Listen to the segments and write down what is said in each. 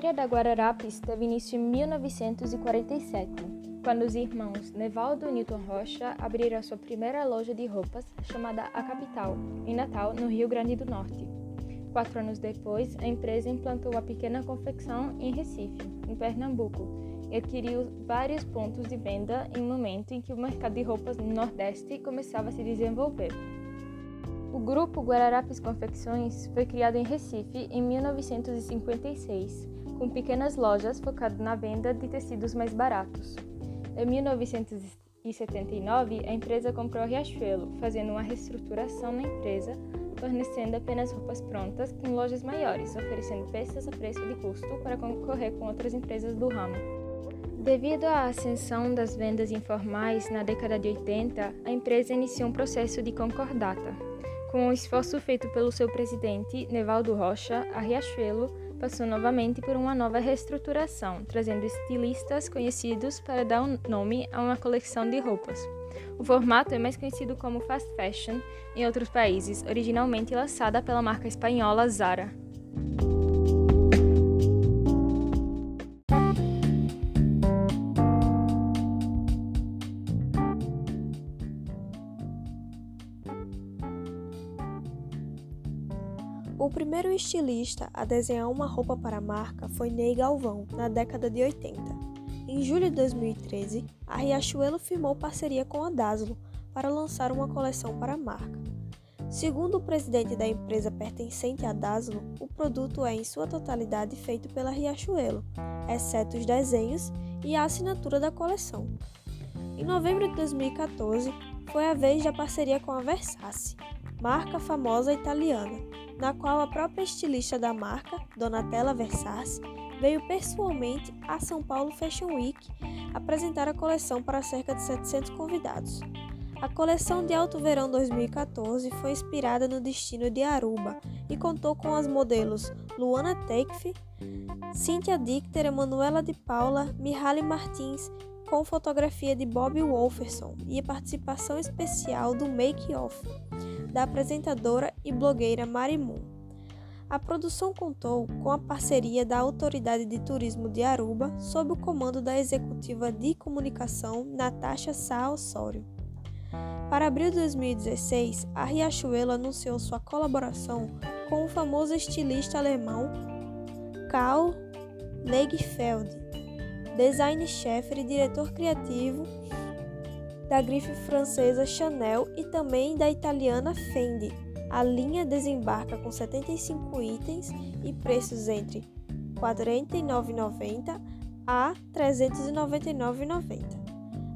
história da Guararapes teve início em 1947, quando os irmãos Nevaldo e Newton Rocha abriram sua primeira loja de roupas, chamada A Capital, em Natal, no Rio Grande do Norte. Quatro anos depois, a empresa implantou a pequena confecção em Recife, em Pernambuco, e adquiriu vários pontos de venda em um momento em que o mercado de roupas no Nordeste começava a se desenvolver. O grupo Guararapes Confecções foi criado em Recife em 1956, com pequenas lojas focadas na venda de tecidos mais baratos. Em 1979, a empresa comprou a Riachuelo, fazendo uma reestruturação na empresa, fornecendo apenas roupas prontas em lojas maiores, oferecendo peças a preço de custo para concorrer com outras empresas do ramo. Devido à ascensão das vendas informais na década de 80, a empresa iniciou um processo de concordata, com o esforço feito pelo seu presidente, Nevaldo Rocha, a Riachuelo passou novamente por uma nova reestruturação, trazendo estilistas conhecidos para dar um nome a uma coleção de roupas. O formato é mais conhecido como fast fashion em outros países, originalmente lançada pela marca espanhola Zara. O primeiro estilista a desenhar uma roupa para a marca foi Ney Galvão, na década de 80. Em julho de 2013, a Riachuelo firmou parceria com a Daslo para lançar uma coleção para a marca. Segundo o presidente da empresa pertencente à Daslo, o produto é em sua totalidade feito pela Riachuelo, exceto os desenhos e a assinatura da coleção. Em novembro de 2014, foi a vez da parceria com a Versace, marca famosa italiana, na qual a própria estilista da marca, Donatella Versace, veio pessoalmente a São Paulo Fashion Week apresentar a coleção para cerca de 700 convidados. A coleção de Alto Verão 2014 foi inspirada no destino de Aruba e contou com as modelos Luana Teikf, Cynthia Dicter, Emanuela de Paula, Mihaly Martins, com fotografia de Bob Wolferson e a participação especial do Make Off da apresentadora e blogueira Marimun. A produção contou com a parceria da Autoridade de Turismo de Aruba, sob o comando da executiva de comunicação Natasha Sá Osório. Para abril de 2016, a Riachuelo anunciou sua colaboração com o famoso estilista alemão Karl Lagerfeld, design-chefe e diretor criativo da grife francesa Chanel e também da italiana Fendi. A linha desembarca com 75 itens e preços entre R$ 49,90 a R$ 399,90.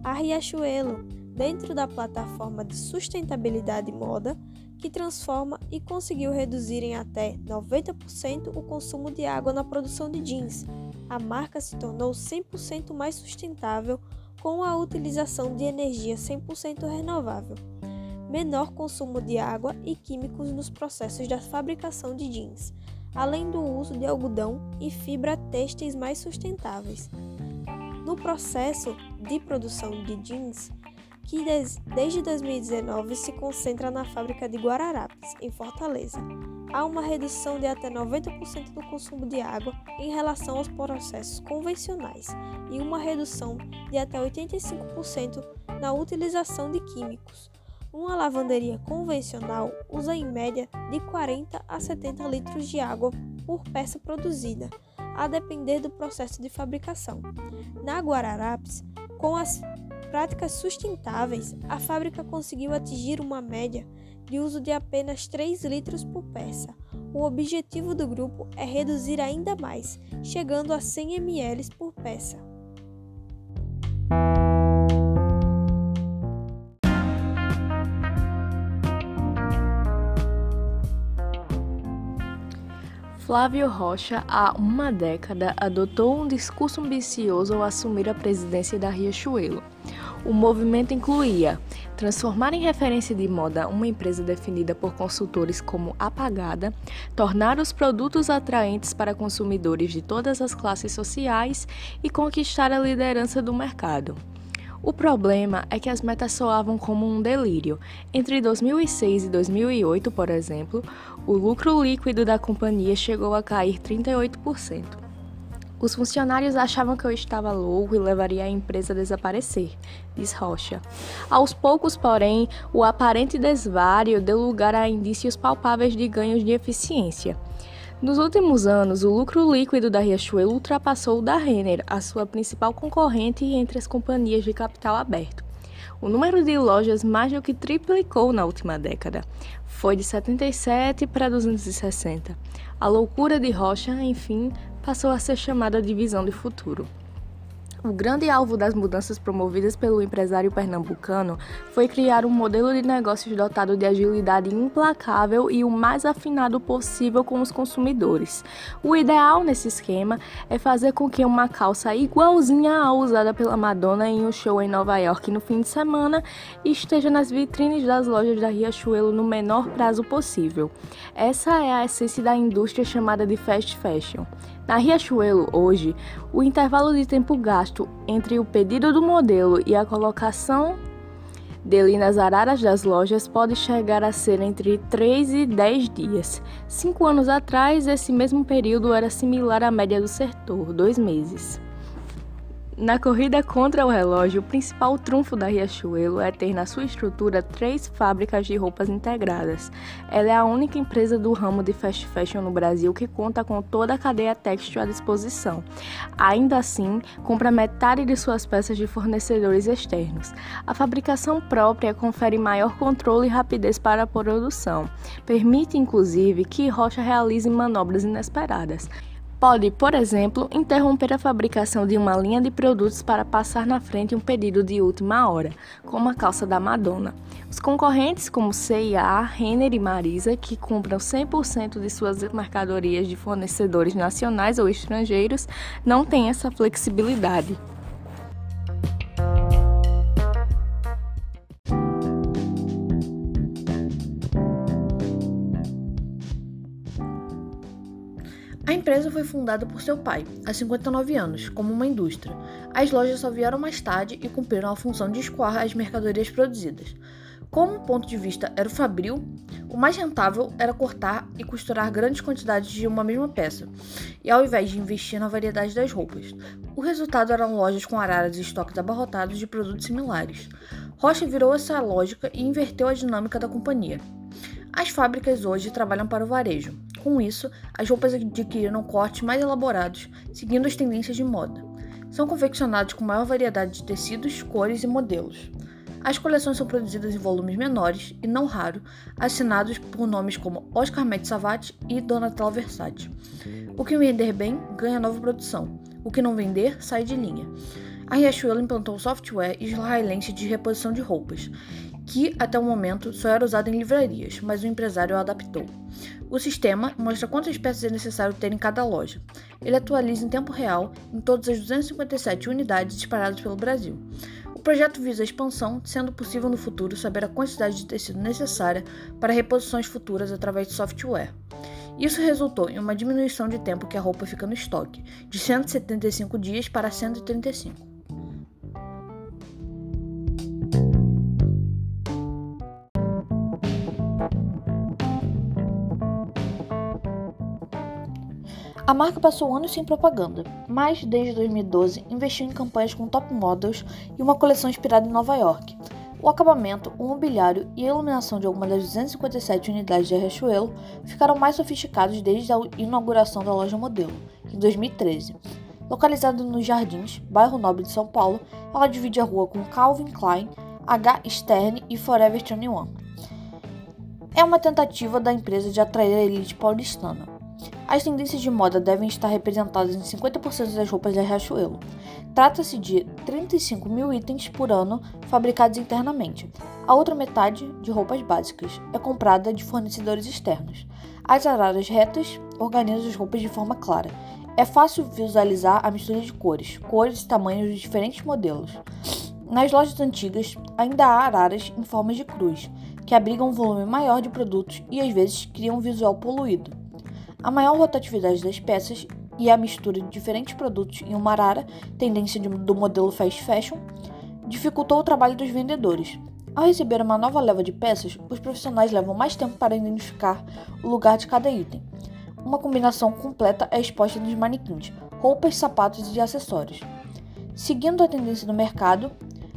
A Riachuelo, dentro da plataforma de sustentabilidade moda, que transforma e conseguiu reduzir em até 90% o consumo de água na produção de jeans. A marca se tornou 100% mais sustentável com a utilização de energia 100% renovável, menor consumo de água e químicos nos processos da fabricação de jeans, além do uso de algodão e fibra têxteis mais sustentáveis. No processo de produção de jeans, que desde 2019 se concentra na fábrica de Guararapes, em Fortaleza. Há uma redução de até 90% do consumo de água em relação aos processos convencionais e uma redução de até 85% na utilização de químicos. Uma lavanderia convencional usa em média de 40 a 70 litros de água por peça produzida, a depender do processo de fabricação. Na Guararapes, com as práticas sustentáveis, a fábrica conseguiu atingir uma média de uso de apenas 3 litros por peça. O objetivo do grupo é reduzir ainda mais, chegando a 100 ml por peça. Flávio Rocha, há uma década, adotou um discurso ambicioso ao assumir a presidência da Riachuelo. O movimento incluía transformar em referência de moda uma empresa definida por consultores como apagada, tornar os produtos atraentes para consumidores de todas as classes sociais e conquistar a liderança do mercado. O problema é que as metas soavam como um delírio. Entre 2006 e 2008, por exemplo, o lucro líquido da companhia chegou a cair 38%. Os funcionários achavam que eu estava louco e levaria a empresa a desaparecer, diz Rocha. Aos poucos, porém, o aparente desvário deu lugar a indícios palpáveis de ganhos de eficiência. Nos últimos anos, o lucro líquido da Riachuelo ultrapassou o da Renner, a sua principal concorrente entre as companhias de capital aberto. O número de lojas mais do que triplicou na última década. Foi de 77 para 260. A loucura de Rocha, enfim, passou a ser chamada de visão de futuro. O grande alvo das mudanças promovidas pelo empresário pernambucano foi criar um modelo de negócios dotado de agilidade implacável e o mais afinado possível com os consumidores. O ideal nesse esquema é fazer com que uma calça igualzinha à usada pela Madonna em um show em Nova York no fim de semana esteja nas vitrines das lojas da Riachuelo no menor prazo possível. Essa é a essência da indústria chamada de fast fashion. Na Riachuelo, hoje, o intervalo de tempo gasto entre o pedido do modelo e a colocação dele nas araras das lojas pode chegar a ser entre 3 e 10 dias. Cinco anos atrás, esse mesmo período era similar à média do setor, dois meses. Na corrida contra o relógio, o principal trunfo da Riachuelo é ter na sua estrutura três fábricas de roupas integradas. Ela é a única empresa do ramo de fast fashion no Brasil que conta com toda a cadeia têxtil à disposição. Ainda assim, compra metade de suas peças de fornecedores externos. A fabricação própria confere maior controle e rapidez para a produção. Permite, inclusive, que Rocha realize manobras inesperadas pode, por exemplo, interromper a fabricação de uma linha de produtos para passar na frente um pedido de última hora, como a calça da Madonna. Os concorrentes como C&A, Renner e Marisa, que compram 100% de suas mercadorias de fornecedores nacionais ou estrangeiros, não têm essa flexibilidade. Empresa foi fundada por seu pai, há 59 anos, como uma indústria. As lojas só vieram mais tarde e cumpriram a função de escoar as mercadorias produzidas. Como o ponto de vista era o fabril, o mais rentável era cortar e costurar grandes quantidades de uma mesma peça, e ao invés de investir na variedade das roupas. O resultado eram lojas com araras e estoques abarrotados de produtos similares. Rocha virou essa lógica e inverteu a dinâmica da companhia. As fábricas hoje trabalham para o varejo. Com isso, as roupas adquiriram cortes mais elaborados, seguindo as tendências de moda. São confeccionados com maior variedade de tecidos, cores e modelos. As coleções são produzidas em volumes menores e, não raro, assinados por nomes como Oscar Met Savati e Donatella Versace. O que vender bem ganha nova produção, o que não vender sai de linha. A Riachuelo implantou software israelense de reposição de roupas, que até o momento só era usado em livrarias, mas o empresário o adaptou. O sistema mostra quantas peças é necessário ter em cada loja. Ele atualiza em tempo real em todas as 257 unidades espalhadas pelo Brasil. O projeto visa a expansão, sendo possível no futuro saber a quantidade de tecido necessária para reposições futuras através de software. Isso resultou em uma diminuição de tempo que a roupa fica no estoque, de 175 dias para 135. A marca passou anos sem propaganda, mas desde 2012 investiu em campanhas com top models e uma coleção inspirada em Nova York. O acabamento, o mobiliário e a iluminação de algumas das 257 unidades de Riachuelo ficaram mais sofisticados desde a inauguração da loja modelo, em 2013. Localizada nos Jardins, bairro nobre de São Paulo, ela divide a rua com Calvin Klein, H. Stern e Forever 21. É uma tentativa da empresa de atrair a elite paulistana. As tendências de moda devem estar representadas em 50% das roupas da Riachuelo. Trata-se de 35 mil itens por ano fabricados internamente. A outra metade, de roupas básicas, é comprada de fornecedores externos. As araras retas organizam as roupas de forma clara. É fácil visualizar a mistura de cores, cores e tamanhos de diferentes modelos. Nas lojas antigas, ainda há araras em forma de cruz, que abrigam um volume maior de produtos e às vezes criam um visual poluído. A maior rotatividade das peças e a mistura de diferentes produtos em uma arara, tendência de, do modelo fast fashion, dificultou o trabalho dos vendedores. Ao receber uma nova leva de peças, os profissionais levam mais tempo para identificar o lugar de cada item. Uma combinação completa é exposta nos manequins, roupas, sapatos e acessórios. Seguindo a tendência do mercado,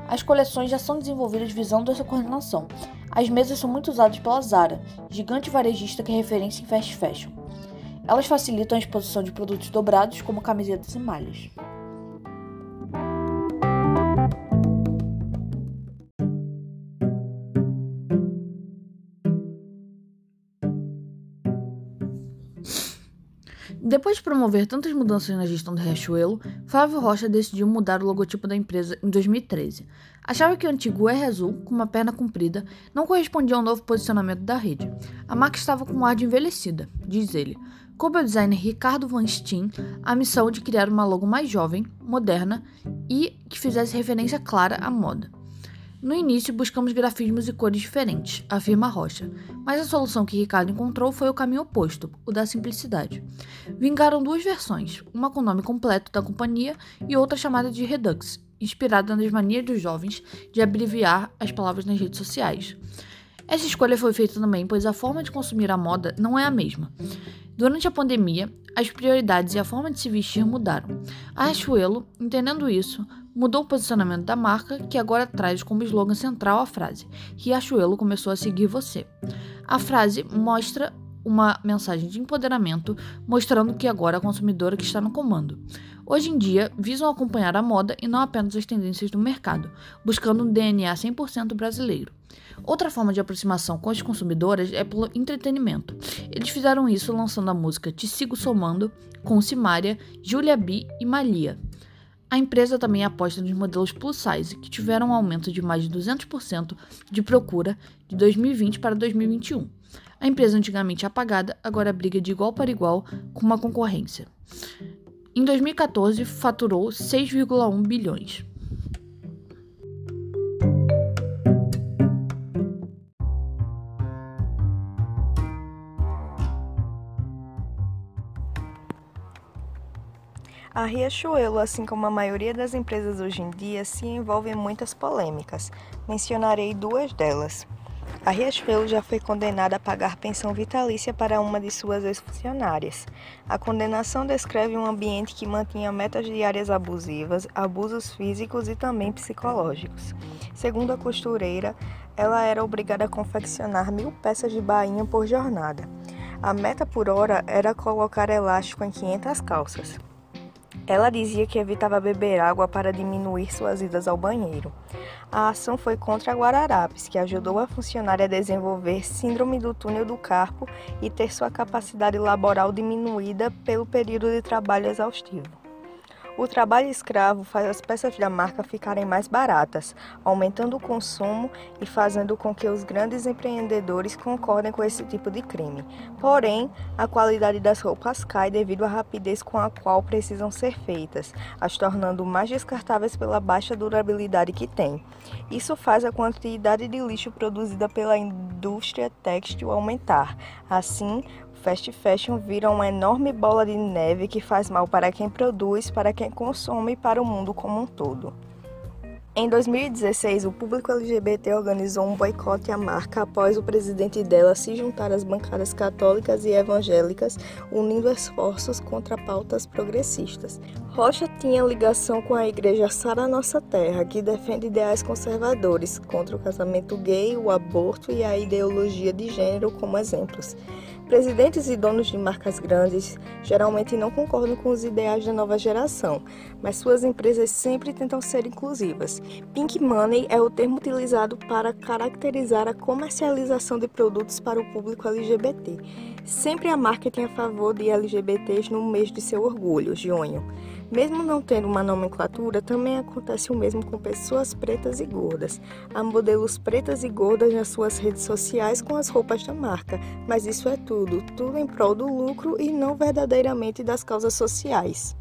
as coleções já são desenvolvidas visando essa coordenação. As mesas são muito usadas pela Zara, gigante varejista que é referência em fast fashion. Elas facilitam a exposição de produtos dobrados, como camisetas e malhas. Depois de promover tantas mudanças na gestão do Riachuelo, Flávio Rocha decidiu mudar o logotipo da empresa em 2013. Achava que o antigo R azul, com uma perna comprida, não correspondia ao novo posicionamento da rede. A marca estava com um ar de envelhecida, diz ele. Coube ao designer Ricardo Van Steen a missão de criar uma logo mais jovem, moderna e que fizesse referência clara à moda. No início, buscamos grafismos e cores diferentes, afirma Rocha, mas a solução que Ricardo encontrou foi o caminho oposto, o da simplicidade. Vingaram duas versões, uma com o nome completo da companhia e outra chamada de Redux, inspirada nas manias dos jovens de abreviar as palavras nas redes sociais. Essa escolha foi feita também pois a forma de consumir a moda não é a mesma. Durante a pandemia, as prioridades e a forma de se vestir mudaram. A Riachuelo, entendendo isso, mudou o posicionamento da marca, que agora traz como slogan central a frase: Riachuelo começou a seguir você. A frase mostra uma mensagem de empoderamento, mostrando que agora a consumidora que está no comando. Hoje em dia, visam acompanhar a moda e não apenas as tendências do mercado, buscando um DNA 100% brasileiro. Outra forma de aproximação com as consumidoras é pelo entretenimento. Eles fizeram isso lançando a música Te Sigo Somando com Simária, Julia B e Malia. A empresa também aposta nos modelos plus size, que tiveram um aumento de mais de 200% de procura de 2020 para 2021. A empresa antigamente apagada agora briga de igual para igual com uma concorrência. Em 2014, faturou 6,1 bilhões. A Riachuelo, assim como a maioria das empresas hoje em dia, se envolve em muitas polêmicas. Mencionarei duas delas. A Riachuelo já foi condenada a pagar pensão vitalícia para uma de suas ex-funcionárias. A condenação descreve um ambiente que mantinha metas diárias abusivas, abusos físicos e também psicológicos. Segundo a costureira, ela era obrigada a confeccionar mil peças de bainha por jornada. A meta por hora era colocar elástico em 500 calças. Ela dizia que evitava beber água para diminuir suas idas ao banheiro. A ação foi contra Guararapes, que ajudou a funcionária a desenvolver síndrome do túnel do carpo e ter sua capacidade laboral diminuída pelo período de trabalho exaustivo. O trabalho escravo faz as peças da marca ficarem mais baratas, aumentando o consumo e fazendo com que os grandes empreendedores concordem com esse tipo de crime. Porém, a qualidade das roupas cai devido à rapidez com a qual precisam ser feitas, as tornando mais descartáveis pela baixa durabilidade que têm. Isso faz a quantidade de lixo produzida pela indústria têxtil aumentar. Assim, fast fashion vira uma enorme bola de neve que faz mal para quem produz, para quem consome e para o mundo como um todo. Em 2016, o público LGBT organizou um boicote à marca após o presidente dela se juntar às bancadas católicas e evangélicas, unindo esforços contra pautas progressistas. Rocha tinha ligação com a igreja Sara Nossa Terra, que defende ideais conservadores contra o casamento gay, o aborto e a ideologia de gênero como exemplos. Presidentes e donos de marcas grandes geralmente não concordam com os ideais da nova geração, mas suas empresas sempre tentam ser inclusivas. Pink Money é o termo utilizado para caracterizar a comercialização de produtos para o público LGBT. Sempre há marketing a favor de LGBTs no mês de seu orgulho, junho. Mesmo não tendo uma nomenclatura, também acontece o mesmo com pessoas pretas e gordas. Há modelos pretas e gordas nas suas redes sociais com as roupas da marca, mas isso é tudo, tudo em prol do lucro e não verdadeiramente das causas sociais.